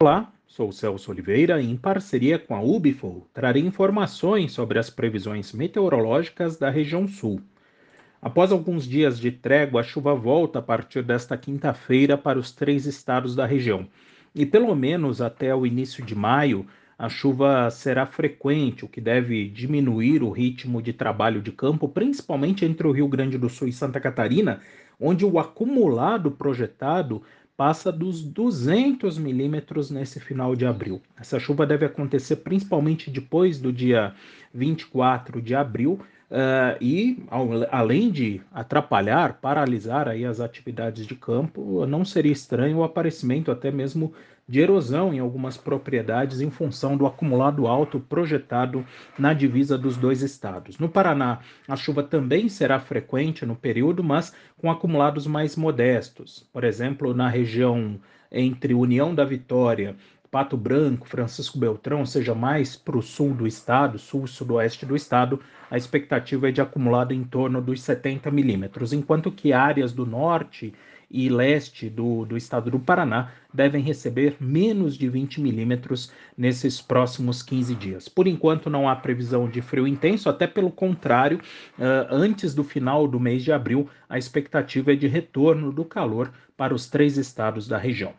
Olá, sou Celso Oliveira e em parceria com a Ubifol trarei informações sobre as previsões meteorológicas da região sul. Após alguns dias de trégua, a chuva volta a partir desta quinta-feira para os três estados da região. E pelo menos até o início de maio, a chuva será frequente, o que deve diminuir o ritmo de trabalho de campo, principalmente entre o Rio Grande do Sul e Santa Catarina, onde o acumulado projetado passa dos 200 milímetros nesse final de abril. Essa chuva deve acontecer principalmente depois do dia 24 de abril, Uh, e ao, além de atrapalhar, paralisar aí as atividades de campo, não seria estranho o aparecimento até mesmo de erosão em algumas propriedades em função do acumulado alto projetado na divisa dos dois estados. No Paraná, a chuva também será frequente no período, mas com acumulados mais modestos. Por exemplo, na região entre União da Vitória Pato Branco, Francisco Beltrão, seja mais para o sul do estado, sul e sudoeste do estado, a expectativa é de acumulado em torno dos 70 milímetros, enquanto que áreas do norte e leste do, do estado do Paraná devem receber menos de 20 milímetros nesses próximos 15 dias. Por enquanto, não há previsão de frio intenso, até pelo contrário, uh, antes do final do mês de abril, a expectativa é de retorno do calor para os três estados da região.